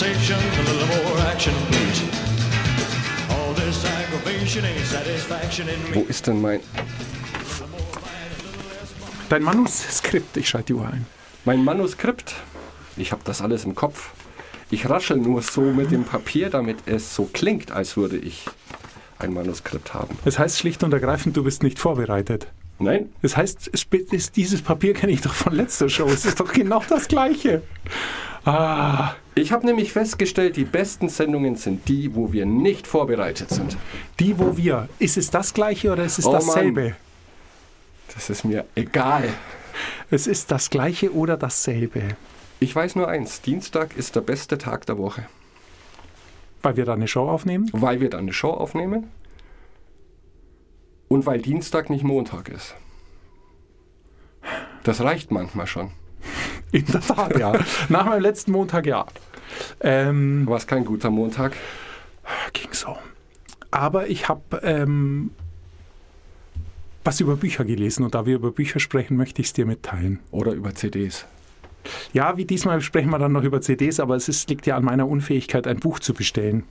conversation, a little more action, please. All this aggravation ain't satisfaction in me. Wo ist denn mein, Dein Manuskript, ich schalte die Uhr ein. mein Manuskript? Ich habe das alles im Kopf. Ich raschel nur so mit dem Papier, damit es so klingt, als würde ich ein Manuskript haben. Das heißt schlicht und ergreifend, du bist nicht vorbereitet. Nein? Das heißt, es ist, dieses Papier kenne ich doch von letzter Show. Es ist doch genau das Gleiche. Ah, Ich habe nämlich festgestellt, die besten Sendungen sind die, wo wir nicht vorbereitet sind. die, wo wir. Ist es das Gleiche oder ist es Oh Mann. dasselbe? Das ist mir egal. Es ist das Gleiche oder dasselbe. Ich weiß nur eins, Dienstag ist der beste Tag der Woche, Weil wir da eine Show aufnehmen? weil wir dann eine Show aufnehmen und weil Dienstag nicht Montag ist. Das reicht manchmal schon. In der Tat, ja. Nach meinem letzten Montag, ja. Ähm, War es kein guter Montag? ging so. Aber ich habe ähm, was über Bücher gelesen und da wir über Bücher sprechen, möchte ich es dir mitteilen. Oder über CDs? Ja, wie diesmal sprechen wir dann noch über CDs, aber es ist, liegt ja an meiner Unfähigkeit, ein Buch zu bestellen.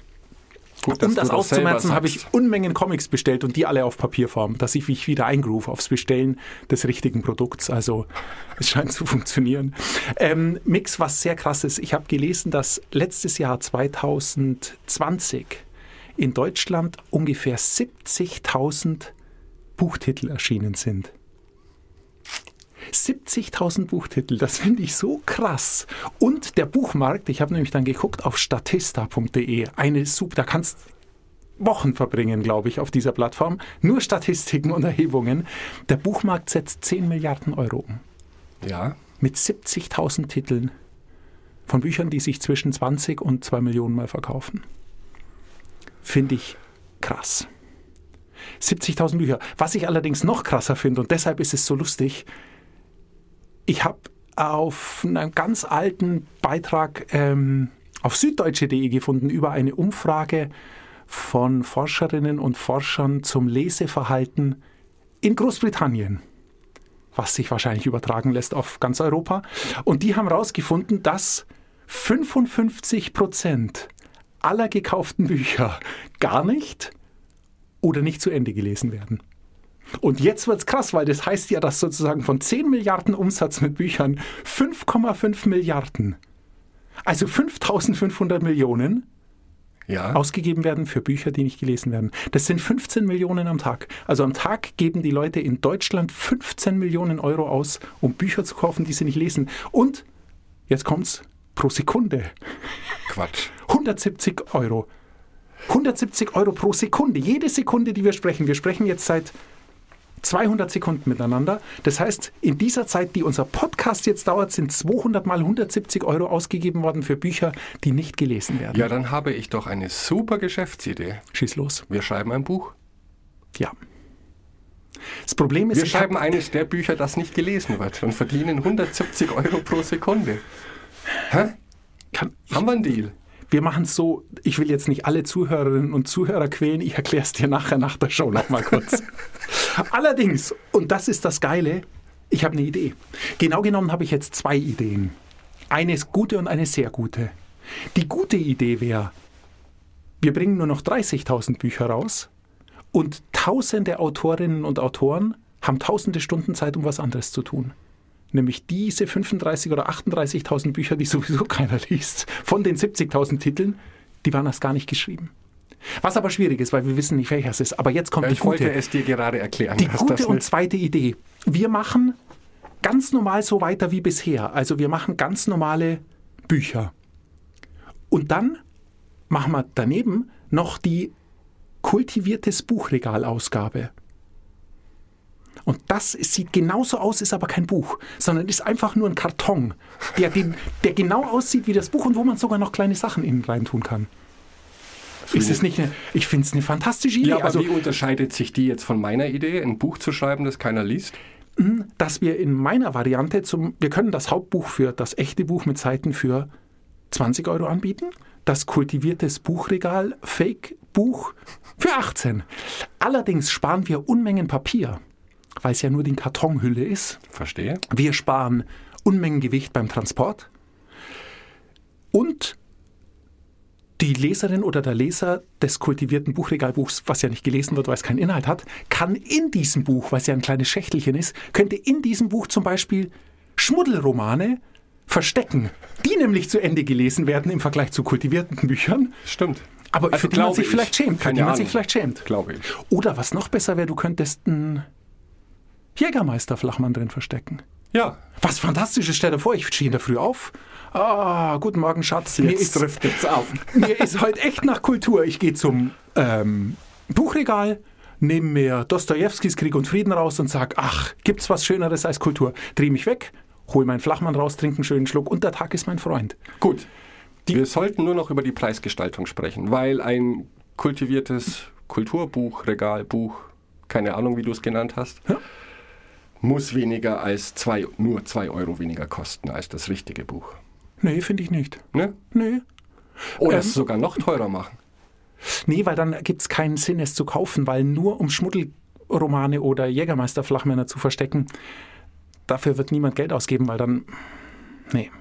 Gut, um das auszumerzen, habe ich. Unmengen Comics bestellt und die alle auf Papierform, dass ich mich wieder eingroove aufs Bestellen des richtigen Produkts. Also es scheint zu funktionieren. Ähm, Mix, was sehr krass ist. Ich habe gelesen, dass letztes Jahr 2020 in Deutschland ungefähr 70.000 Buchtitel erschienen sind. 70.000 Buchtitel, das finde ich so krass. Und der Buchmarkt, ich habe nämlich dann geguckt auf statista.de, eine super, da kannst Wochen verbringen, glaube ich, auf dieser Plattform. Nur Statistiken und Erhebungen. Der Buchmarkt setzt 10 Milliarden Euro um. Ja, Mit 70.000 Titeln von Büchern, die sich zwischen 20 und 2 Millionen mal verkaufen. Finde ich krass. 70.000 Bücher. Was ich allerdings noch krasser finde, und deshalb ist es so lustig, ich habe auf einem ganz alten Beitrag ähm, auf süddeutsche.de gefunden über eine Umfrage von Forscherinnen und Forschern zum Leseverhalten in Großbritannien, was sich wahrscheinlich übertragen lässt auf ganz Europa. Und die haben herausgefunden, dass 55 Prozent aller gekauften Bücher gar nicht oder nicht zu Ende gelesen werden. Und jetzt wird's krass, weil das heißt ja, dass sozusagen von 10 Milliarden Umsatz mit Büchern 5,5 Milliarden, also 5500 Millionen, ja. ausgegeben werden für Bücher, die nicht gelesen werden. Das sind 15 Millionen am Tag. Also am Tag geben die Leute in Deutschland 15 Millionen Euro aus, um Bücher zu kaufen, die sie nicht lesen. Und, jetzt kommt's, pro Sekunde. Quatsch. 170 Euro. 170 Euro pro Sekunde. Jede Sekunde, die wir sprechen. Wir sprechen jetzt seit 200 Sekunden miteinander. Das heißt, in dieser Zeit, die unser Podcast jetzt dauert, sind 200 mal 170 Euro ausgegeben worden für Bücher, die nicht gelesen werden. Ja, dann habe ich doch eine super Geschäftsidee. Schieß los. Wir schreiben ein Buch. Ja. Das Problem ist, Wir schreiben eines der Bücher, das nicht gelesen wird und verdienen 170 Euro pro Sekunde. Hä? kann, Haben wir einen Deal? wir machen es so, ich will jetzt nicht alle Zuhörerinnen und Zuhörer quälen, ich erkläre es dir nachher nach der Show nochmal kurz. Allerdings, und das ist das Geile, ich habe eine Idee. Genau genommen habe ich jetzt zwei Ideen. Eine ist gute und eine sehr gute. Die gute Idee wäre, wir bringen nur noch 30.000 Bücher raus und tausende Autorinnen und Autoren haben tausende Stunden Zeit, um was anderes zu tun. Nämlich diese 35.000 oder 38.000 Bücher, die sowieso keiner liest, von den 70.000 Titeln, die waren erst gar nicht geschrieben. Was aber schwierig ist, weil wir wissen nicht, welches es ist. Aber jetzt kommt die Ich wollte gute. es dir gerade erklären. Die gute und zweite Idee. Wir machen ganz normal so weiter wie bisher. Also wir machen ganz normale Bücher. Und dann machen wir daneben noch die kultiviertes Buchregalausgabe. Und das sieht genauso aus, ist aber kein Buch, sondern ist einfach nur ein Karton, der, den, der genau aussieht wie das Buch und wo man sogar noch kleine Sachen innen rein tun kann. Ist es nicht eine, ich finde es eine fantastische Idee. Ja, aber also, wie unterscheidet sich die jetzt von meiner Idee, ein Buch zu schreiben, das keiner liest? dass wir in meiner Variante zum, wir können das Hauptbuch für das echte Buch mit Seiten für 20 Euro anbieten, das kultiviertes Buchregal Fake-Buch für 18. Allerdings sparen wir Unmengen Papier, weil es ja nur die Kartonhülle ist. Verstehe. Wir sparen Unmengen Gewicht beim Transport und die Leserin oder der Leser des kultivierten Buchregalbuchs, was ja nicht gelesen wird, weil es keinen Inhalt hat, kann in diesem Buch, weil es ja ein kleines Schächtelchen ist, könnte in diesem Buch zum Beispiel Schmuddelromane verstecken, die nämlich zu Ende gelesen werden im Vergleich zu kultivierten Büchern. Stimmt. Aber Also für die man sich ich. vielleicht schämt. Für die man sich vielleicht schämt. Glaube ich. Oder was noch besser wäre, du könntest einen Jägermeister-Flachmann drin verstecken. Ja, Was fantastisch ist, stell dir vor, ich stehe in der Früh auf. Ah, guten Morgen, Schatz. Mir jetzt ist, trifft es auf. mir ist heute echt nach Kultur. Ich gehe zum ähm, Buchregal, nehme mir Dostojewskis Krieg und Frieden raus und sage, ach, gibt's was Schöneres als Kultur? Dreh mich weg, hol meinen Flachmann raus, trinke einen schönen Schluck und der Tag ist mein Freund. Gut. Wir sollten nur noch über die Preisgestaltung sprechen, weil ein kultiviertes Kulturbuch, Regalbuch, keine Ahnung, wie du es genannt hast, Ja. muss weniger als zwei, nur zwei Euro weniger kosten als das richtige Buch. Nee, finde ich nicht. Ne? Nee. Oder Ähm. es sogar noch teurer machen. Nee, weil dann gibt es keinen Sinn, es zu kaufen, weil nur um Schmuddelromane oder Jägermeister-Flachmänner zu verstecken, dafür wird niemand Geld ausgeben, weil dann. Nee.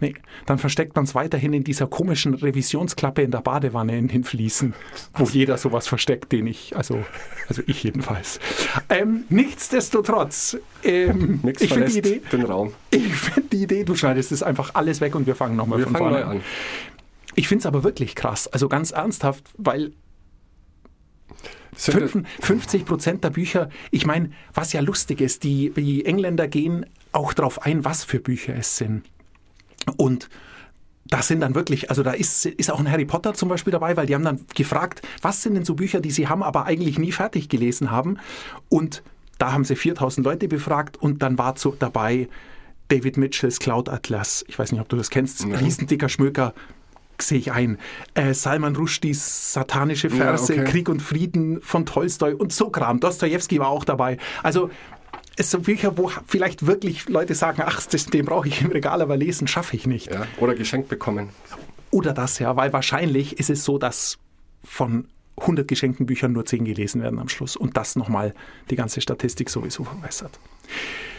Nee, dann versteckt man es weiterhin in dieser komischen Revisionsklappe in der Badewanne in den Fliesen, wo jeder sowas versteckt, den ich, also, also ich jedenfalls. Ähm, nichtsdestotrotz, ähm, ich finde die Idee, den Raum. ich finde die Idee, du schneidest es einfach alles weg und wir fangen nochmal von fangen vorne an. Ich finde es aber wirklich krass, also ganz ernsthaft, weil Sind Fünf- 50 Prozent der Bücher, ich meine, was ja lustig ist, die, die Engländer gehen auch darauf ein, was für Bücher es sind. Und das sind dann wirklich, also da ist, ist auch ein Harry Potter zum Beispiel dabei, weil die haben dann gefragt, was sind denn so Bücher, die sie haben, aber eigentlich nie fertig gelesen haben. Und da haben sie 4000 Leute befragt und dann war so dabei David Mitchells Cloud Atlas. Ich weiß nicht, ob du das kennst. Riesendicker Schmöker, sehe ich ein. Äh, Salman Rushdies Satanische Verse, okay. Krieg und Frieden von Tolstoi und so Kram. Dostojewski war auch dabei. Also es sind Bücher, wo vielleicht wirklich Leute sagen, ach, das, den brauche ich im Regal, aber lesen schaffe ich nicht. ja, oder geschenkt bekommen. Oder das ja, weil wahrscheinlich ist es so, dass von 100 geschenkten Büchern nur 10 gelesen werden am Schluss und das nochmal die ganze Statistik sowieso verbessert.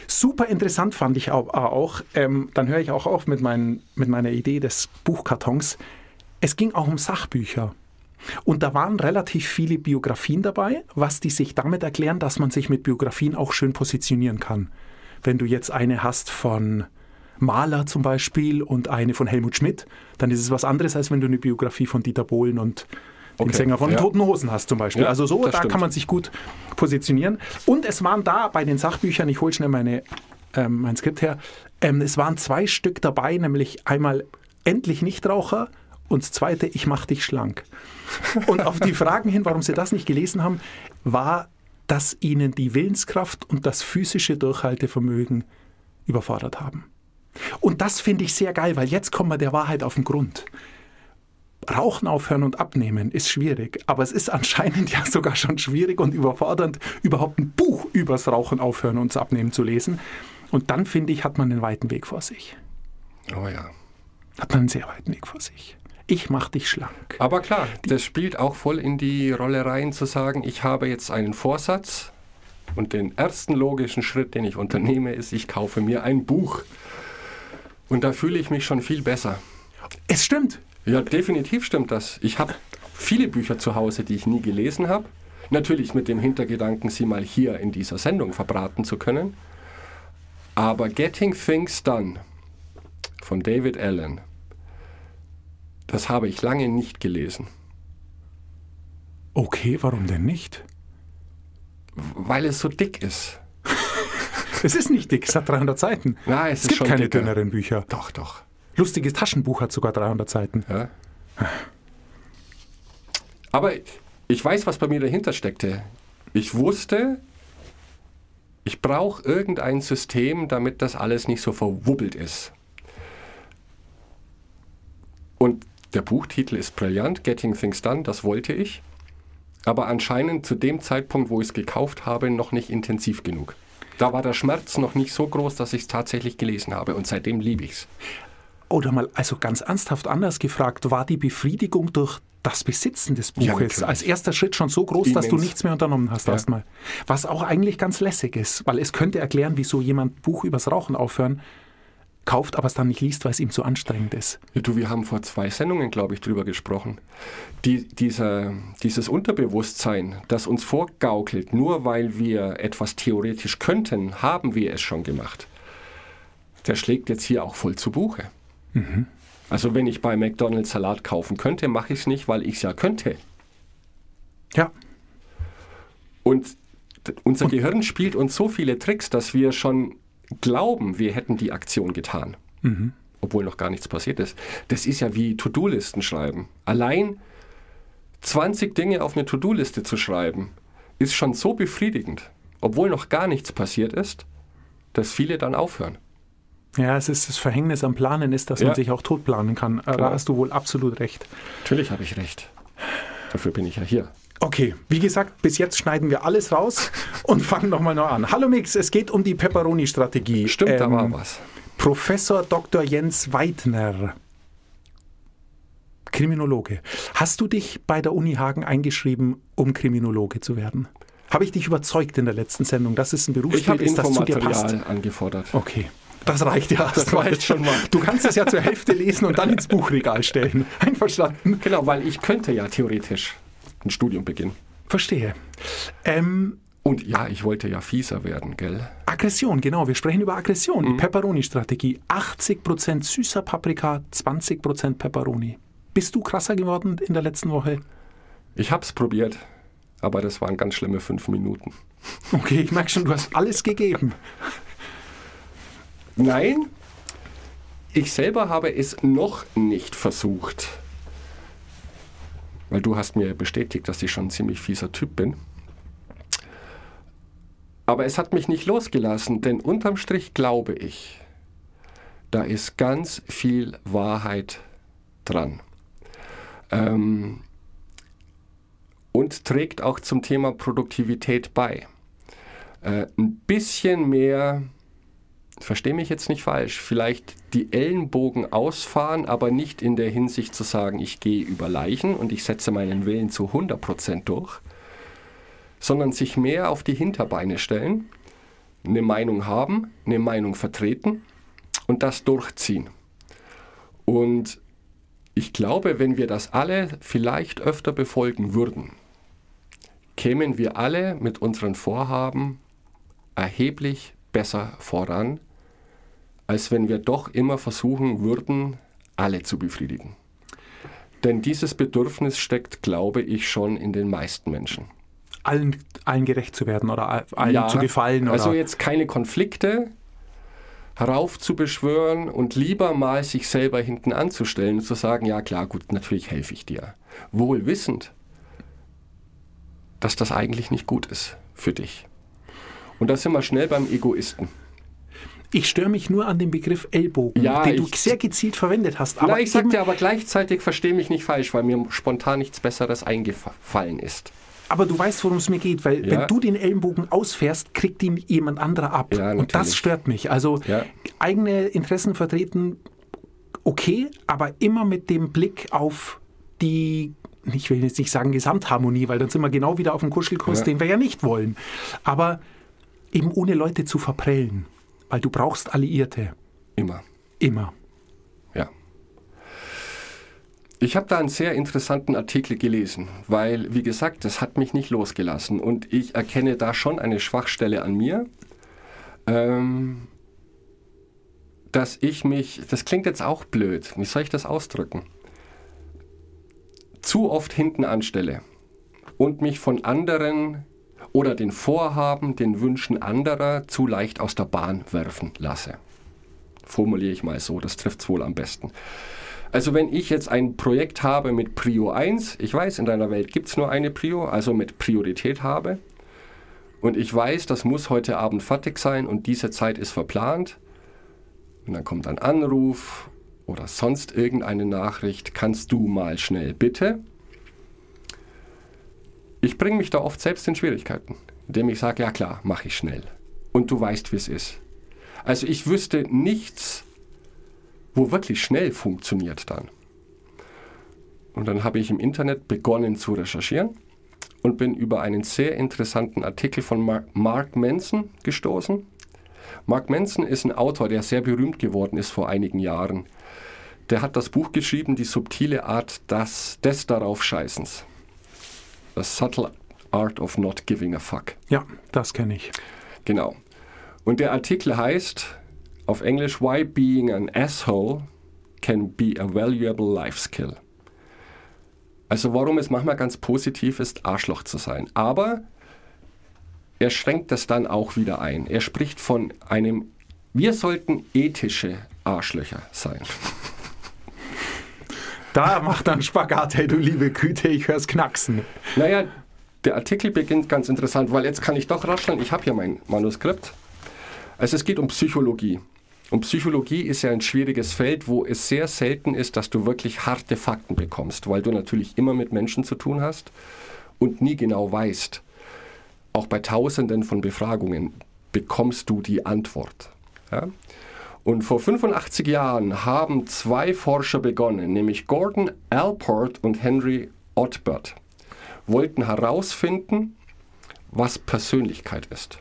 Super interessant fand ich au- auch, ähm, dann höre ich auch auf mit, meinen, mit meiner Idee des Buchkartons. Es ging auch um Sachbücher. Und da waren relativ viele Biografien dabei, was die sich damit erklären, dass man sich mit Biografien auch schön positionieren kann. Wenn du jetzt eine hast von Mahler zum Beispiel und eine von Helmut Schmidt, dann ist es was anderes, als wenn du eine Biografie von Dieter Bohlen und dem Okay, Sänger von ja. Toten Hosen hast zum Beispiel. Ja, also so, da stimmt. kann man sich gut positionieren. Und es waren da bei den Sachbüchern, ich hole schnell meine, ähm, mein Skript her, ähm, es waren zwei Stück dabei, nämlich einmal Endlich Nichtraucher und das zweite Ich mach dich schlank. Und auf die Fragen hin, warum sie das nicht gelesen haben, war, dass ihnen die Willenskraft und das physische Durchhaltevermögen überfordert haben. Und das finde ich sehr geil, weil jetzt kommen wir der Wahrheit auf den Grund. Rauchen aufhören und abnehmen ist schwierig, aber es ist anscheinend ja sogar schon schwierig und überfordernd, überhaupt ein Buch übers Rauchen aufhören und Abnehmen zu lesen. Und dann finde ich, hat man einen weiten Weg vor sich. Oh ja. Hat man einen sehr weiten Weg vor sich. Ich mach dich schlank. Aber klar, das spielt auch voll in die Rolle rein, zu sagen, ich habe jetzt einen Vorsatz und den ersten logischen Schritt, den ich unternehme, ist, ich kaufe mir ein Buch. Und da fühle ich mich schon viel besser. Es stimmt. Ja, definitiv stimmt das. Ich habe viele Bücher zu Hause, die ich nie gelesen habe. Natürlich mit dem Hintergedanken, sie mal hier in dieser Sendung verbraten zu können. Aber Getting Things Done von David Allen, das habe ich lange nicht gelesen. Okay, warum denn nicht? Weil es so dick ist. Es ist nicht dick, es hat 300 Seiten. Nein, es es ist gibt schon keine dicker. dünneren Bücher. Doch, doch. Lustiges Taschenbuch hat sogar 300 Seiten. Ja. Aber ich weiß, was bei mir dahinter steckte. Ich wusste, ich brauche irgendein System, damit das alles nicht so verwubbelt ist. Und der Buchtitel ist brillant, Getting Things Done, das wollte ich. Aber anscheinend zu dem Zeitpunkt, wo ich es gekauft habe, noch nicht intensiv genug. Da war der Schmerz noch nicht so groß, dass ich es tatsächlich gelesen habe. Und seitdem liebe ich es. Oder mal, also ganz ernsthaft anders gefragt, war die Befriedigung durch das Besitzen des Ja, Buches natürlich. als erster Schritt schon so groß, dass du Immens. nichts mehr unternommen hast Ja. erstmal? Was auch eigentlich ganz lässig ist, weil es könnte erklären, wieso jemand Buch übers Rauchen aufhören kauft, aber es dann nicht liest, weil es ihm zu anstrengend ist. Ja, du, wir haben vor zwei Sendungen, glaube ich, drüber gesprochen. Die, dieser, dieses Unterbewusstsein, das uns vorgaukelt, nur weil wir etwas theoretisch könnten, haben wir es schon gemacht. Der schlägt jetzt hier auch voll zu Buche. Also wenn ich bei McDonald's Salat kaufen könnte, mache ich es nicht, weil ich es ja könnte. Ja, Und unser Gehirn spielt uns so viele Tricks, dass wir schon glauben, wir hätten die Aktion getan. Obwohl noch gar nichts passiert ist. Das ist ja wie To-Do-Listen schreiben. Allein 20 Dinge auf eine To-Do-Liste zu schreiben, ist schon so befriedigend, obwohl noch gar nichts passiert ist, dass viele dann aufhören. ja, es ist das Verhängnis am Planen ist, dass Ja. man sich auch tot planen kann. Äh, Da Genau. hast du wohl absolut recht. Natürlich habe ich recht. Dafür bin ich ja hier. Okay, wie gesagt, bis jetzt schneiden wir alles raus und fangen nochmal neu an. Hallo Mix, es geht um die Pepperoni-Strategie. Stimmt, da Ähm, war was. Professor Dr. Jens Weidner, Kriminologe. Hast du dich bei der Uni Hagen eingeschrieben, um Kriminologe zu werden? Habe ich dich überzeugt in der letzten Sendung, dass es ein Berufsbild ist, das zu dir passt? Angefordert. Okay. Das reicht ja. Das reicht schon mal. Du kannst es ja zur Hälfte lesen und dann ins Buchregal stellen. Einverstanden? Genau, weil ich könnte ja theoretisch ein Studium beginnen. Verstehe. Ähm, Und ja, ich wollte ja fieser werden, gell? Aggression, genau. Wir sprechen über Aggression. Die Pepperoni-Strategie. 80% süßer Paprika, 20% Pepperoni. Bist du krasser geworden in der letzten Woche? Ich hab's probiert, aber das waren ganz schlimme fünf Minuten. Okay, ich merke schon, du hast alles gegeben. Nein, ich selber habe es noch nicht versucht. Weil du hast mir bestätigt, dass ich schon ein ziemlich fieser Typ bin. Aber es hat mich nicht losgelassen, denn unterm Strich glaube ich, da ist ganz viel Wahrheit dran. Ähm, und trägt auch zum Thema Produktivität bei. Äh, ein bisschen mehr verstehe mich jetzt nicht falsch, vielleicht die Ellenbogen ausfahren, aber nicht in der Hinsicht zu sagen, ich gehe über Leichen und ich setze meinen Willen zu 100% durch, sondern sich mehr auf die Hinterbeine stellen, eine Meinung haben, eine Meinung vertreten und das durchziehen. Und ich glaube, wenn wir das alle vielleicht öfter befolgen würden, kämen wir alle mit unseren Vorhaben erheblich besser voran, als wenn wir doch immer versuchen würden, alle zu befriedigen. Denn dieses Bedürfnis steckt, glaube ich, schon in den meisten Menschen. Allen, allen gerecht zu werden oder allen zu gefallen. Oder also jetzt keine Konflikte heraufzubeschwören und lieber mal sich selber hinten anzustellen und zu sagen, ja klar, gut, natürlich helfe ich dir. Wohl wissend, dass das eigentlich nicht gut ist für dich. Und da sind wir schnell beim Egoisten. Ich störe mich nur an dem Begriff Ellbogen, Ja, den du sehr gezielt verwendet hast. Aber ich eben- sagte aber gleichzeitig, verstehe mich nicht falsch, weil mir spontan nichts Besseres eingefallen ist. Aber du weißt, worum es mir geht, weil Ja. wenn du den Ellenbogen ausfährst, kriegt ihn jemand anderer ab. Ja, und das stört mich. Also Ja. eigene Interessen vertreten, okay, aber immer mit dem Blick auf die, ich will jetzt nicht sagen Gesamtharmonie, weil dann sind wir genau wieder auf dem Kuschelkurs, den wir ja nicht wollen. Aber eben ohne Leute zu verprellen, weil du brauchst Alliierte. Immer. Immer. Ja. Ich habe da einen sehr interessanten Artikel gelesen, weil, wie gesagt, das hat mich nicht losgelassen und ich erkenne da schon eine Schwachstelle an mir, ähm, dass ich mich, das klingt jetzt auch blöd, wie soll ich das ausdrücken, zu oft hinten anstelle und mich von anderen oder den Vorhaben, den Wünschen anderer zu leicht aus der Bahn werfen lasse formuliere ich mal so, das trifft es wohl am besten. Also wenn ich jetzt ein Projekt habe mit Prio 1, ich weiß, in deiner Welt gibt es nur eine Prio, also mit Priorität habe, und ich weiß, das muss heute Abend fertig sein und diese Zeit ist verplant, und dann kommt ein Anruf oder sonst irgendeine Nachricht, kannst du mal schnell bitte? Ich bringe mich da oft selbst in Schwierigkeiten, indem ich sage, ja klar, mache ich schnell. Und du weißt, wie es ist. Also ich wüsste nichts, wo wirklich schnell funktioniert dann. Und dann habe ich im Internet begonnen zu recherchieren und bin über einen sehr interessanten Artikel von Mark, Manson gestoßen. Mark Manson ist ein Autor, der sehr berühmt geworden ist vor einigen Jahren. Der hat das Buch geschrieben, Die subtile Art des, des darauf The Subtle Art of Not Giving a Fuck. Ja, das kenne ich. Genau. Und der Artikel heißt auf Englisch Why Being an Asshole Can Be a Valuable Life Skill. Also warum es manchmal ganz positiv ist, Arschloch zu sein. Aber er schränkt das dann auch wieder ein. Er spricht von einem, wir sollten ethische Arschlöcher sein. Da macht dann Spagat, hey du liebe Güte, ich hör's knacksen. Naja, der Artikel beginnt ganz interessant, weil jetzt kann ich doch rascheln, ich habe hier mein Manuskript. Also es geht um Psychologie. Und Psychologie ist ja ein schwieriges Feld, wo es sehr selten ist, dass du wirklich harte Fakten bekommst, weil du natürlich immer mit Menschen zu tun hast und nie genau weißt. Auch bei Tausenden von Befragungen bekommst du die Antwort. Ja? Und vor 85 Jahren haben zwei Forscher begonnen, nämlich Gordon Alport und Henry Ottbert, wollten herausfinden, was Persönlichkeit ist.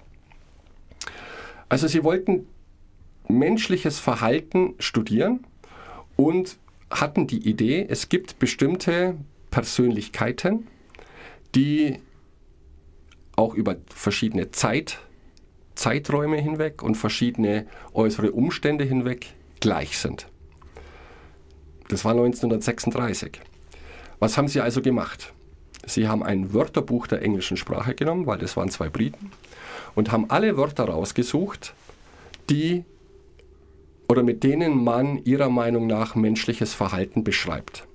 Also sie wollten menschliches Verhalten studieren und hatten die Idee, es gibt bestimmte Persönlichkeiten, die auch über verschiedene Zeit, Zeiträume hinweg und verschiedene äußere Umstände hinweg gleich sind. Das war 1936. Was haben sie also gemacht? Sie haben ein Wörterbuch der englischen Sprache genommen, weil das waren zwei Briten, und haben alle Wörter rausgesucht, die oder mit denen man ihrer Meinung nach menschliches Verhalten beschreibt.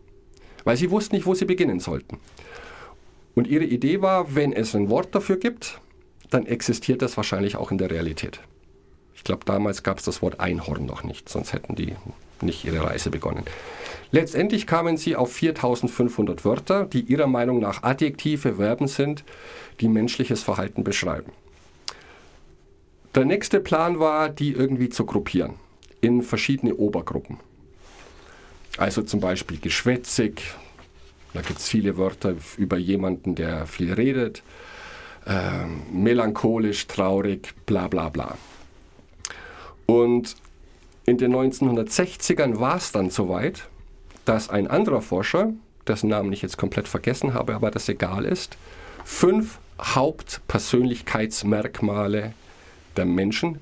Weil sie wussten nicht, wo sie beginnen sollten. Und ihre Idee war, wenn es ein Wort dafür gibt, dann existiert das wahrscheinlich auch in der Realität. Ich glaube, damals gab es das Wort Einhorn noch nicht, sonst hätten die nicht ihre Reise begonnen. Letztendlich kamen sie auf 4500 Wörter, die ihrer Meinung nach Adjektive, Verben sind, die menschliches Verhalten beschreiben. Der nächste Plan war, die irgendwie zu gruppieren in verschiedene Obergruppen. Also zum Beispiel geschwätzig, da gibt es viele Wörter über jemanden, der viel redet, äh, melancholisch, traurig, bla bla bla. Und in den 1960ern war es dann soweit, dass ein anderer Forscher, dessen Namen ich jetzt komplett vergessen habe, aber das egal ist, fünf Hauptpersönlichkeitsmerkmale der Menschen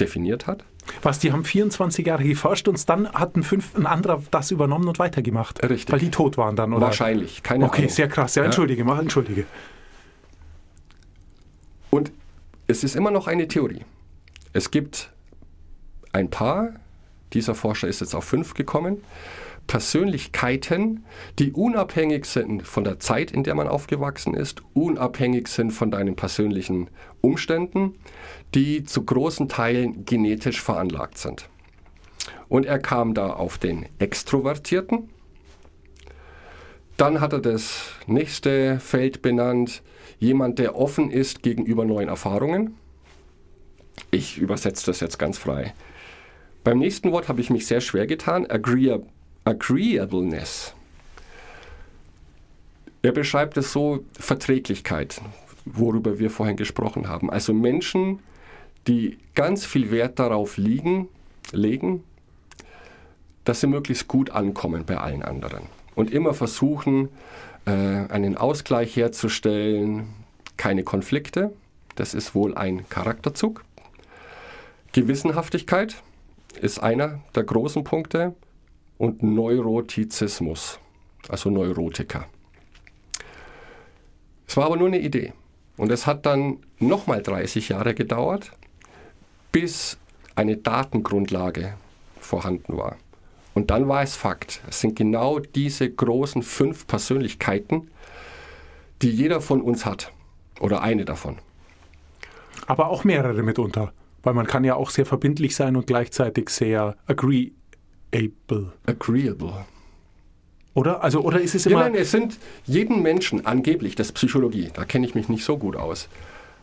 definiert hat. Was, die haben 24 Jahre geforscht und dann hat ein, fünf, ein anderer das übernommen und weitergemacht. Richtig. Weil die tot waren dann, oder? Wahrscheinlich, keine Okay, Ahnung. sehr krass. Ja, entschuldige, mach, entschuldige. Und es ist immer noch eine Theorie. Es gibt ein paar, dieser Forscher ist jetzt auf fünf gekommen, Persönlichkeiten, die unabhängig sind von der Zeit, in der man aufgewachsen ist, unabhängig sind von deinen persönlichen Umständen, die zu großen Teilen genetisch veranlagt sind. Und er kam da auf den Extrovertierten. Dann hat er das nächste Feld benannt, jemand, der offen ist gegenüber neuen Erfahrungen. Ich übersetze das jetzt ganz frei. Beim nächsten Wort habe ich mich sehr schwer getan, Agreeab Agreeableness. Er beschreibt es so Verträglichkeit, worüber wir vorhin gesprochen haben. Also Menschen, die ganz viel Wert darauf liegen, legen, dass sie möglichst gut ankommen bei allen anderen. Und immer versuchen, äh, einen Ausgleich herzustellen, keine Konflikte. Das ist wohl ein Charakterzug. Gewissenhaftigkeit ist einer der großen Punkte. Und Neurotizismus, also Neurotiker. Es war aber nur eine Idee. Und es hat dann nochmal 30 Jahre gedauert, bis eine Datengrundlage vorhanden war. Und dann war es Fakt. Es sind genau diese großen fünf Persönlichkeiten, die jeder von uns hat. Oder eine davon. Aber auch mehrere mitunter. Weil man kann ja auch sehr verbindlich sein und gleichzeitig sehr agreeable. Agreeable. Oder? Also, oder ist es Ja, immer. nein, es sind jeden Menschen, angeblich, das ist Psychologie, da kenne ich mich nicht so gut aus.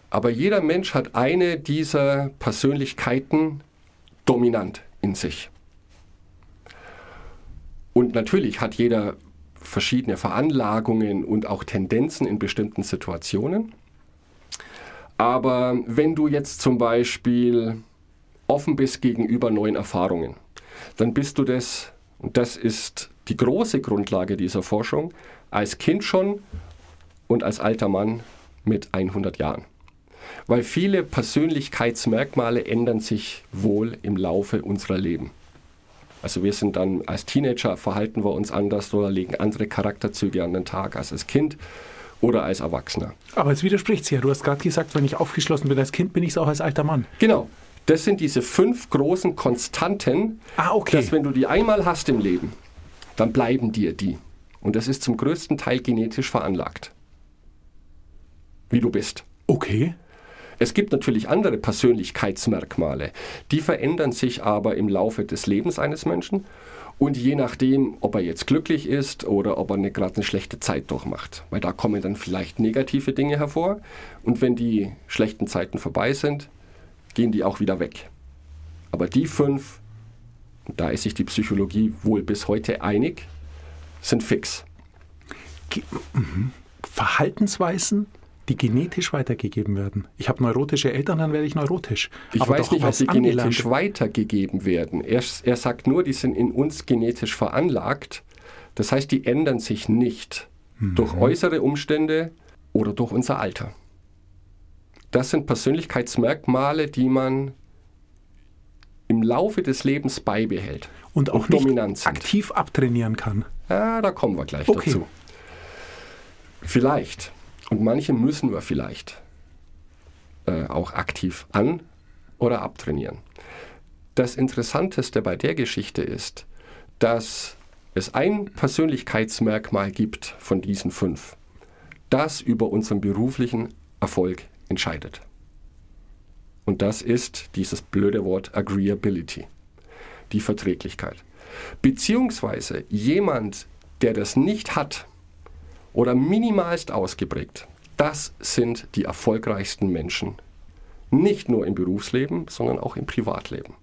Aber jeder Mensch hat eine dieser Persönlichkeiten dominant in sich. Und natürlich hat jeder verschiedene Veranlagungen und auch Tendenzen in bestimmten Situationen. Aber wenn du jetzt zum Beispiel offen bist gegenüber neuen Erfahrungen, dann bist du das, und das ist die große Grundlage dieser Forschung, als Kind schon und als alter Mann mit 100 Jahren. Weil viele Persönlichkeitsmerkmale ändern sich wohl im Laufe unserer Leben. Also wir sind dann als Teenager verhalten wir uns anders oder legen andere Charakterzüge an den Tag als als Kind oder als Erwachsener. Aber es widerspricht sich ja. Du hast gerade gesagt, wenn ich aufgeschlossen bin als Kind, bin ich es auch als alter Mann. Genau. Das sind diese fünf großen Konstanten, Ah, okay. dass wenn du die einmal hast im Leben, dann bleiben dir die. Und das ist zum größten Teil genetisch veranlagt. Wie du bist. Okay. Es gibt natürlich andere Persönlichkeitsmerkmale, die verändern sich aber im Laufe des Lebens eines Menschen und je nachdem, ob er jetzt glücklich ist oder ob er eine, gerade eine schlechte Zeit durchmacht. Weil da kommen dann vielleicht negative Dinge hervor und wenn die schlechten Zeiten vorbei sind, gehen die auch wieder weg. Aber die fünf, da ist sich die Psychologie wohl bis heute einig, sind fix. Mhm. Verhaltensweisen, die genetisch weitergegeben werden. Ich habe neurotische Eltern, dann werde ich neurotisch. Ich Aber weiß doch nicht, ob sie genetisch weitergegeben werden. Er, er sagt nur, die sind in uns genetisch veranlagt. Das heißt, die ändern sich nicht durch äußere Umstände oder durch unser Alter. Das sind Persönlichkeitsmerkmale, die man im Laufe des Lebens beibehält und auch und nicht aktiv abtrainieren kann. Ja, da kommen wir gleich Okay. dazu. Vielleicht, und manche müssen wir vielleicht äh, auch aktiv an- oder abtrainieren. Das Interessanteste bei der Geschichte ist, dass es ein Persönlichkeitsmerkmal gibt von diesen fünf, das über unseren beruflichen Erfolg entscheidet. Und das ist dieses blöde Wort Agreeability, die Verträglichkeit. Beziehungsweise jemand, der das nicht hat oder minimalst ausgeprägt, das sind die erfolgreichsten Menschen. Nicht nur im Berufsleben, sondern auch im Privatleben.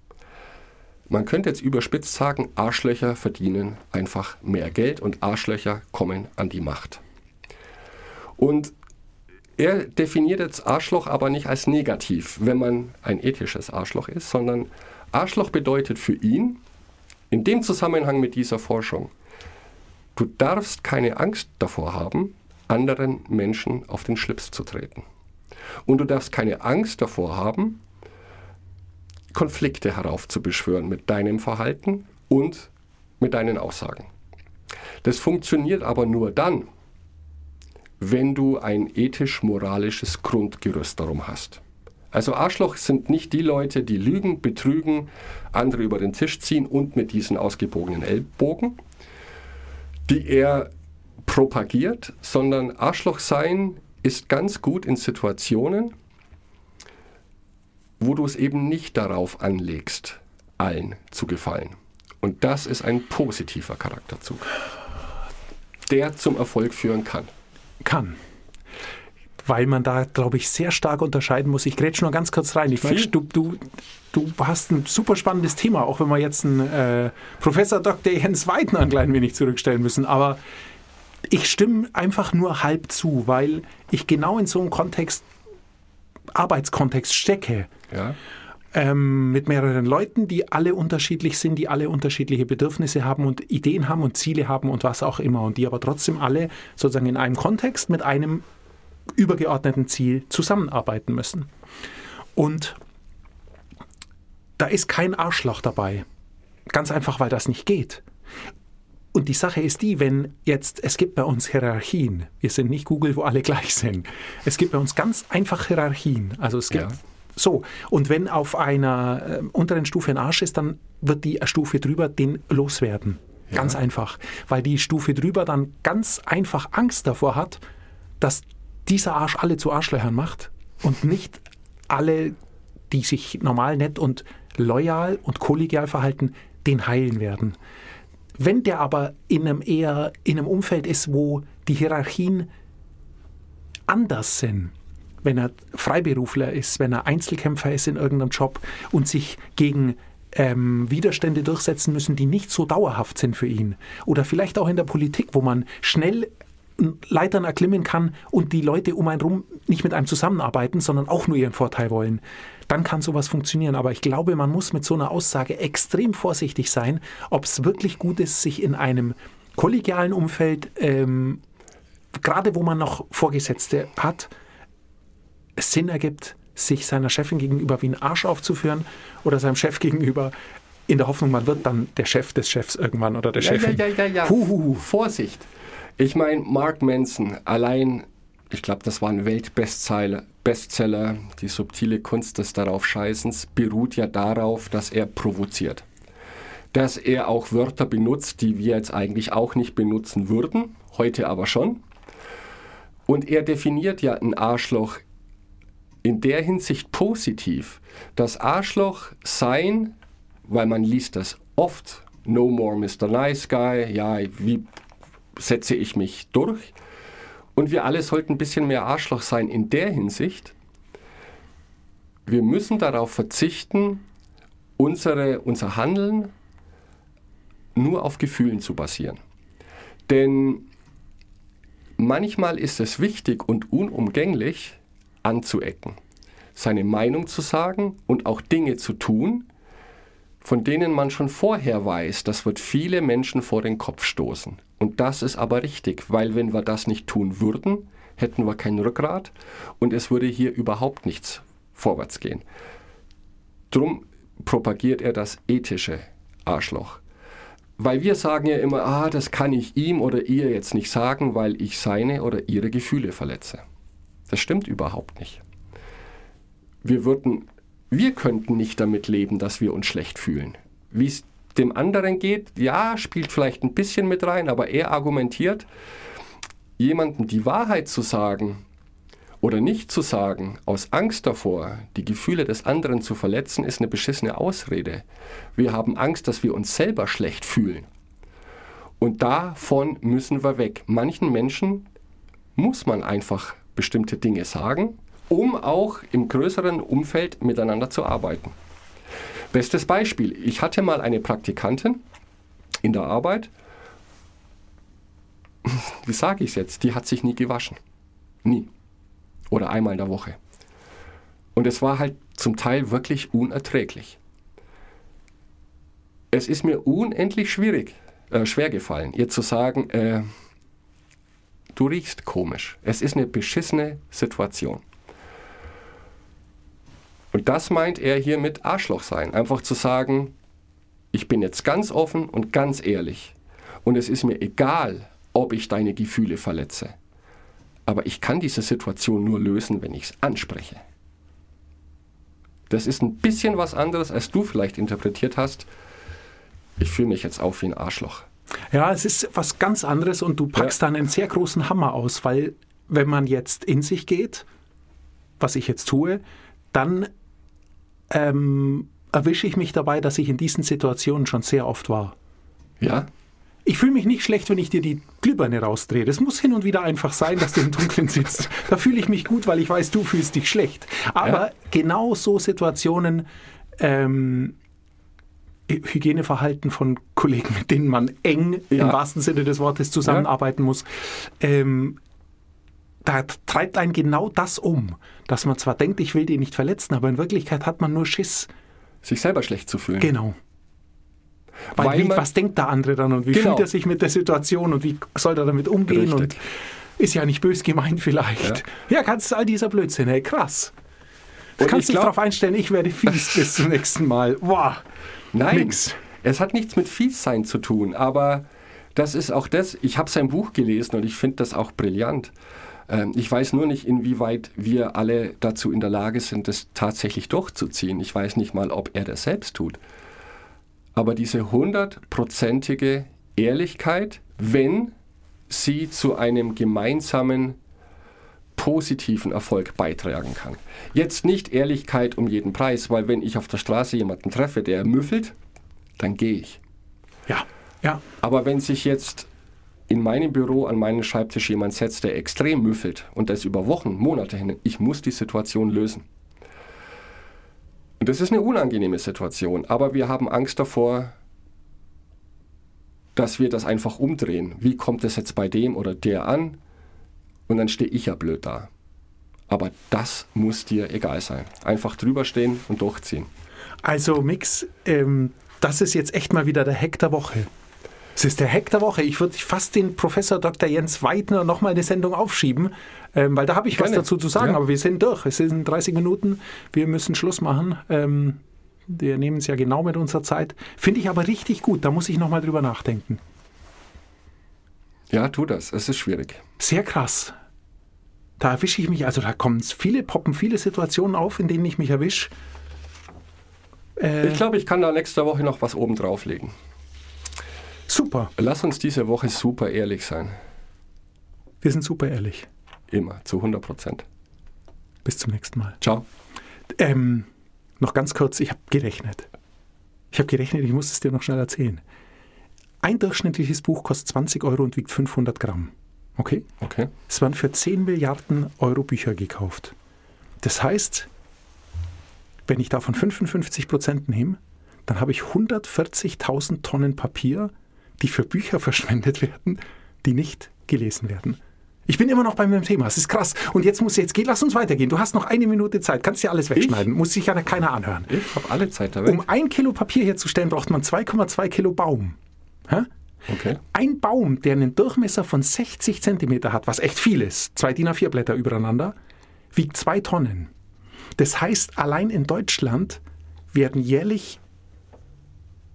Man könnte jetzt überspitzt sagen, Arschlöcher verdienen einfach mehr Geld und Arschlöcher kommen an die Macht. Und er definiert jetzt Arschloch aber nicht als negativ, wenn man ein ethisches Arschloch ist, sondern Arschloch bedeutet für ihn, in dem Zusammenhang mit dieser Forschung, du darfst keine Angst davor haben, anderen Menschen auf den Schlips zu treten. Und du darfst keine Angst davor haben, Konflikte heraufzubeschwören mit deinem Verhalten und mit deinen Aussagen. Das funktioniert aber nur dann, wenn du ein ethisch-moralisches Grundgerüst darum hast. Also Arschloch sind nicht die Leute, die lügen, betrügen, andere über den Tisch ziehen und mit diesen ausgebogenen Ellbogen, die er propagiert, sondern Arschloch sein ist ganz gut in Situationen, wo du es eben nicht darauf anlegst, allen zu gefallen. Und das ist ein positiver Charakterzug, der zum Erfolg führen kann. Kann. Weil man da, glaube ich, sehr stark unterscheiden muss. Ich grätsch nur ganz kurz rein. Ich merke, du, du, du hast ein super spannendes Thema, auch wenn wir jetzt einen äh, Professor Dr. Jens Weidner ein klein wenig zurückstellen müssen. Aber ich stimme einfach nur halb zu, weil ich genau in so einem Kontext, Arbeitskontext stecke. Ja? ähm, mit mehreren Leuten, die alle unterschiedlich sind, die alle unterschiedliche Bedürfnisse haben und Ideen haben und Ziele haben und was auch immer und die aber trotzdem alle sozusagen in einem Kontext mit einem übergeordneten Ziel zusammenarbeiten müssen. Und da ist kein Arschloch dabei. Ganz einfach, weil das nicht geht. Und die Sache ist die, wenn jetzt, es gibt bei uns Hierarchien. Wir sind nicht Google, wo alle gleich sind. Es gibt bei uns ganz einfach Hierarchien. Also es gibt Ja. so. Und wenn auf einer äh, unteren Stufe ein Arsch ist, dann wird die Stufe drüber den loswerden. Ganz einfach. Weil die Stufe drüber dann ganz einfach Angst davor hat, dass dieser Arsch alle zu Arschlöchern macht und nicht alle, die sich normal, nett und loyal und kollegial verhalten, den heilen werden. Wenn der aber in einem eher in einem Umfeld ist, wo die Hierarchien anders sind, wenn er Freiberufler ist, wenn er Einzelkämpfer ist in irgendeinem Job und sich gegen ähm, Widerstände durchsetzen müssen, die nicht so dauerhaft sind für ihn. Oder vielleicht auch in der Politik, wo man schnell Leitern erklimmen kann und die Leute um einen rum nicht mit einem zusammenarbeiten, sondern auch nur ihren Vorteil wollen, dann kann sowas funktionieren. Aber ich glaube, man muss mit so einer Aussage extrem vorsichtig sein, ob es wirklich gut ist, sich in einem kollegialen Umfeld, ähm, gerade wo man noch Vorgesetzte hat, es Sinn ergibt, sich seiner Chefin gegenüber wie ein Arsch aufzuführen oder seinem Chef gegenüber in der Hoffnung, man wird dann der Chef des Chefs irgendwann oder der Ja, Chefin. ja, ja, ja, ja. Huhuhu. Vorsicht. Ich meine, Mark Manson, allein, ich glaube, das war ein Weltbestseller, Bestseller, die subtile Kunst des Daraufscheißens, beruht ja darauf, dass er provoziert. Dass er auch Wörter benutzt, die wir jetzt eigentlich auch nicht benutzen würden, heute aber schon. Und er definiert ja ein Arschloch in der Hinsicht positiv. Das Arschloch sein, weil man liest das oft, no more Mr. Nice Guy, ja, wie setze ich mich durch? Und wir alle sollten ein bisschen mehr Arschloch sein in der Hinsicht. Wir müssen darauf verzichten, unsere, unser Handeln nur auf Gefühlen zu basieren. Denn manchmal ist es wichtig und unumgänglich, anzuecken, seine Meinung zu sagen und auch Dinge zu tun, von denen man schon vorher weiß, das wird viele Menschen vor den Kopf stoßen. Und das ist aber richtig, weil wenn wir das nicht tun würden, hätten wir kein Rückgrat und es würde hier überhaupt nichts vorwärts gehen. Drum propagiert er das ethische Arschloch. Weil wir sagen ja immer, ah, das kann ich ihm oder ihr jetzt nicht sagen, weil ich seine oder ihre Gefühle verletze. Das stimmt überhaupt nicht. Wir würden, wir könnten nicht damit leben, dass wir uns schlecht fühlen. Wie es dem anderen geht, ja, spielt vielleicht ein bisschen mit rein, aber er argumentiert, jemandem die Wahrheit zu sagen oder nicht zu sagen, aus Angst davor, die Gefühle des anderen zu verletzen, ist eine beschissene Ausrede. Wir haben Angst, dass wir uns selber schlecht fühlen. Und davon müssen wir weg. Manchen Menschen muss man einfach bestimmte Dinge sagen, um auch im größeren Umfeld miteinander zu arbeiten. Bestes Beispiel, ich hatte mal eine Praktikantin in der Arbeit, wie sage ich es jetzt, die hat sich nie gewaschen. Nie. Oder einmal in der Woche. Und es war halt zum Teil wirklich unerträglich. Es ist mir unendlich schwierig, äh, schwer gefallen, ihr zu sagen, äh, du riechst komisch. Es ist eine beschissene Situation. Und das meint er hier mit Arschloch sein. Einfach zu sagen, ich bin jetzt ganz offen und ganz ehrlich. Und es ist mir egal, ob ich deine Gefühle verletze. Aber ich kann diese Situation nur lösen, wenn ich es anspreche. Das ist ein bisschen was anderes, als du vielleicht interpretiert hast. Ich fühle mich jetzt auf wie ein Arschloch. Ja, es ist was ganz anderes und du packst Ja. dann einen sehr großen Hammer aus, weil wenn man jetzt in sich geht, was ich jetzt tue, dann ähm, erwische ich mich dabei, dass ich in diesen Situationen schon sehr oft war. Ja? Ich fühle mich nicht schlecht, wenn ich dir die Glühbirne rausdrehe. Das muss hin und wieder einfach sein, dass du im Dunkeln sitzt. Da fühle ich mich gut, weil ich weiß, du fühlst dich schlecht. Aber Ja. genau so Situationen, ähm, Hygieneverhalten von Kollegen, mit denen man eng im Ja. wahrsten Sinne des Wortes zusammenarbeiten muss, ähm, da treibt einen genau das um, dass man zwar denkt, ich will den nicht verletzen, aber in Wirklichkeit hat man nur Schiss. Sich selber schlecht zu fühlen. Genau. Weil, Weil wie, was denkt der andere dann und wie Genau. fühlt er sich mit der Situation und wie soll er damit umgehen Richtig. und ist ja nicht bös gemeint vielleicht. Ja, kannst all dieser Blödsinn, hey, krass. Du Und kannst ich dich darauf einstellen, ich werde fies bis zum nächsten Mal. Wow. Nein, Nix. es hat nichts mit Fiessein zu tun, aber das ist auch das, ich habe sein Buch gelesen und ich finde das auch brillant. Ähm, Ich weiß nur nicht, inwieweit wir alle dazu in der Lage sind, das tatsächlich durchzuziehen. Ich weiß nicht mal, ob er das selbst tut. Aber diese hundertprozentige Ehrlichkeit, wenn sie zu einem gemeinsamen positiven Erfolg beitragen kann. Jetzt nicht Ehrlichkeit um jeden Preis, weil wenn ich auf der Straße jemanden treffe, der müffelt, dann gehe ich. Ja, ja. Aber wenn sich jetzt in meinem Büro an meinen Schreibtisch jemand setzt, der extrem müffelt und das über Wochen, Monate hin, ich muss die Situation lösen. Und das ist eine unangenehme Situation, aber wir haben Angst davor, dass wir das einfach umdrehen. Wie kommt es jetzt bei dem oder der an? und dann stehe ich ja blöd da. Aber das muss dir egal sein. Einfach drüber stehen und durchziehen. Also Mix, ähm, das ist jetzt echt mal wieder der Hack der Woche. Es ist der Hack der Woche. Ich würde fast den Professor Dr. Jens Weidner nochmal eine Sendung aufschieben, ähm, weil da habe ich was Gerne. dazu zu sagen. Ja. Aber wir sind durch. Es sind 30 Minuten. Wir müssen Schluss machen. Ähm, wir nehmen es ja genau mit unserer Zeit. Finde ich aber richtig gut. Da muss ich nochmal drüber nachdenken. Ja, tu das. Es ist schwierig. Sehr krass. Da erwische ich mich, also da kommen viele, poppen viele Situationen auf, in denen ich mich erwische. Äh, Ich glaube, ich kann da nächste Woche noch was oben drauflegen. Super. Lass uns diese Woche super ehrlich sein. Wir sind super ehrlich. Immer, zu 100 Prozent. Bis zum nächsten Mal. Ciao. Ähm, noch ganz kurz, ich habe gerechnet. Ich habe gerechnet, ich muss es dir noch schnell erzählen. Ein durchschnittliches Buch kostet 20 Euro und wiegt 500 Gramm. Okay? Okay. Es waren für 10 Milliarden Euro Bücher gekauft. Das heißt, wenn ich davon 55 Prozent nehme, dann habe ich 140.000 Tonnen Papier, die für Bücher verschwendet werden, die nicht gelesen werden. Ich bin immer noch bei meinem Thema. Es ist krass. Und jetzt muss jetzt geht, lass uns weitergehen. Du hast noch eine Minute Zeit. Kannst dir alles wegschneiden. Muss sich ja keiner anhören. Ich habe alle Zeit Welt. Um ein Kilo Papier herzustellen, braucht man 2,2 Kilo Baum. Hä? Okay. Ein Baum, der einen Durchmesser von 60 Zentimeter hat, was echt viel ist, zwei DIN A4 Blätter übereinander, wiegt zwei Tonnen. Das heißt, allein in Deutschland werden jährlich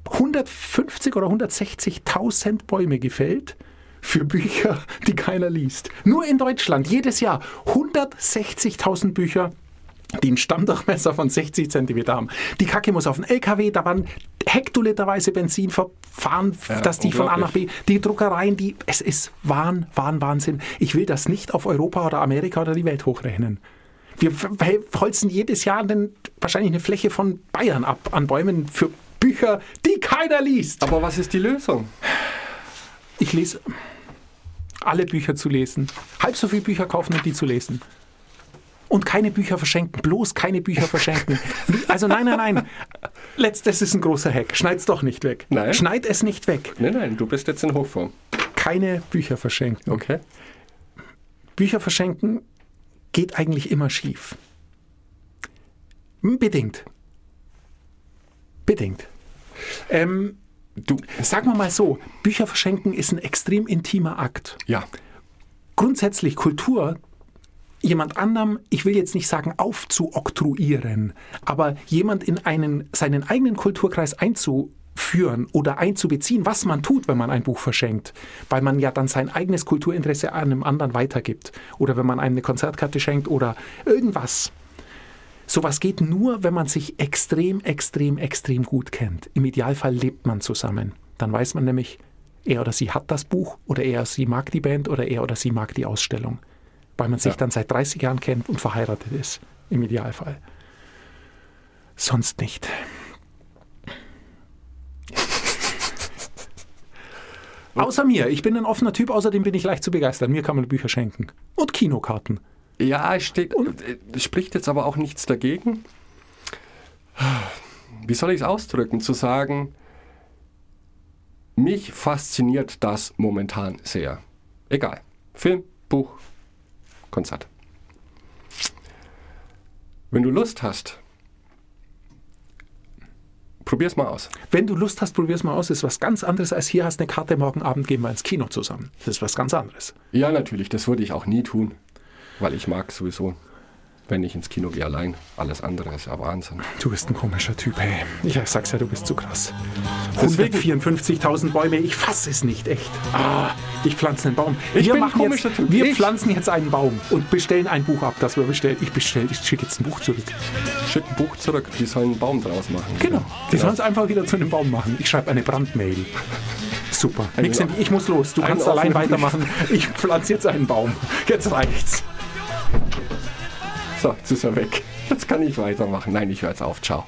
150 oder 160.000 Bäume gefällt für Bücher, die keiner liest. Nur in Deutschland jedes Jahr 160.000 Bücher, die einen Stammdurchmesser von 60 Zentimeter haben. Die Kacke muss auf den LKW, da waren hektoliterweise Benzin verfahren, Ja, dass die von A nach B, die Druckereien, die, es ist Wahn, Wahn, Wahnsinn. Ich will das nicht auf Europa oder Amerika oder die Welt hochrechnen. Wir holzen jedes Jahr den, wahrscheinlich eine Fläche von Bayern ab an Bäumen für Bücher, die keiner liest. Aber was ist die Lösung? Ich lese alle Bücher zu lesen. Halb so viele Bücher kaufen und die zu lesen. Und keine Bücher verschenken. Bloß keine Bücher verschenken. Also nein, nein, nein. Letzt, das ist ein großer Hack. Schneid's doch nicht weg. Nein. Schneid es nicht weg. Nein, nein, du bist jetzt in Hochform. Keine Bücher verschenken. Okay. Bücher verschenken geht eigentlich immer schief. Bedingt. Bedingt. Ähm, Du, sagen wir mal so, Bücher verschenken ist ein extrem intimer Akt. ja, grundsätzlich Kultur jemand anderem, ich will jetzt nicht sagen aufzuoktroyieren, aber jemand in einen, seinen eigenen Kulturkreis einzuführen oder einzubeziehen, was man tut, wenn man ein Buch verschenkt, weil man ja dann sein eigenes Kulturinteresse einem anderen weitergibt oder wenn man einem eine Konzertkarte schenkt oder irgendwas. Sowas geht nur, wenn man sich extrem, extrem, extrem gut kennt. Im Idealfall lebt man zusammen. Dann weiß man nämlich, er oder sie hat das Buch oder er oder sie mag die Band oder er oder sie mag die Ausstellung. Weil man sich Ja. dann seit 30 Jahren kennt und verheiratet ist. Im Idealfall. Sonst nicht. Außer mir. Ich bin ein offener Typ, außerdem bin ich leicht zu begeistern. Mir kann man Bücher schenken. Und Kinokarten. Ja, es steht, es spricht jetzt aber auch nichts dagegen. Wie soll ich es ausdrücken? Zu sagen, mich fasziniert das momentan sehr. Egal. Film, Buch, Konzert. Wenn du Lust hast, probier's mal aus. Wenn du Lust hast, probier's mal aus. Ist was ganz anderes als hier hast eine Karte morgen Abend gehen wir ins Kino zusammen. Das ist was ganz anderes. Ja, natürlich, das würde ich auch nie tun, weil ich mag sowieso, wenn ich ins Kino gehe allein. Alles andere ist ja Wahnsinn. Du bist ein komischer Typ, hey. Ich sag's ja, du bist zu krass. Deswegen- 154.000 Bäume, ich fass es nicht, echt. Ah, ich pflanze einen Baum. Ich wir bin machen jetzt, komischer Typ. wir Ich- pflanzen jetzt einen Baum und bestellen ein Buch ab, das wir bestellen. Ich bestelle, ich schicke jetzt ein Buch zurück. Schick ein Buch zurück, die sollen einen Baum draus machen. Genau. Die Ja. sollen es einfach wieder zu einem Baum machen. Ich schreibe eine Brandmail. Super. Nix, Einen- ich muss los. Du kannst allein weitermachen. Ich pflanze jetzt einen Baum. Jetzt reicht's. So, jetzt ist er weg. Jetzt kann ich weitermachen. Nein, ich höre jetzt auf. Ciao.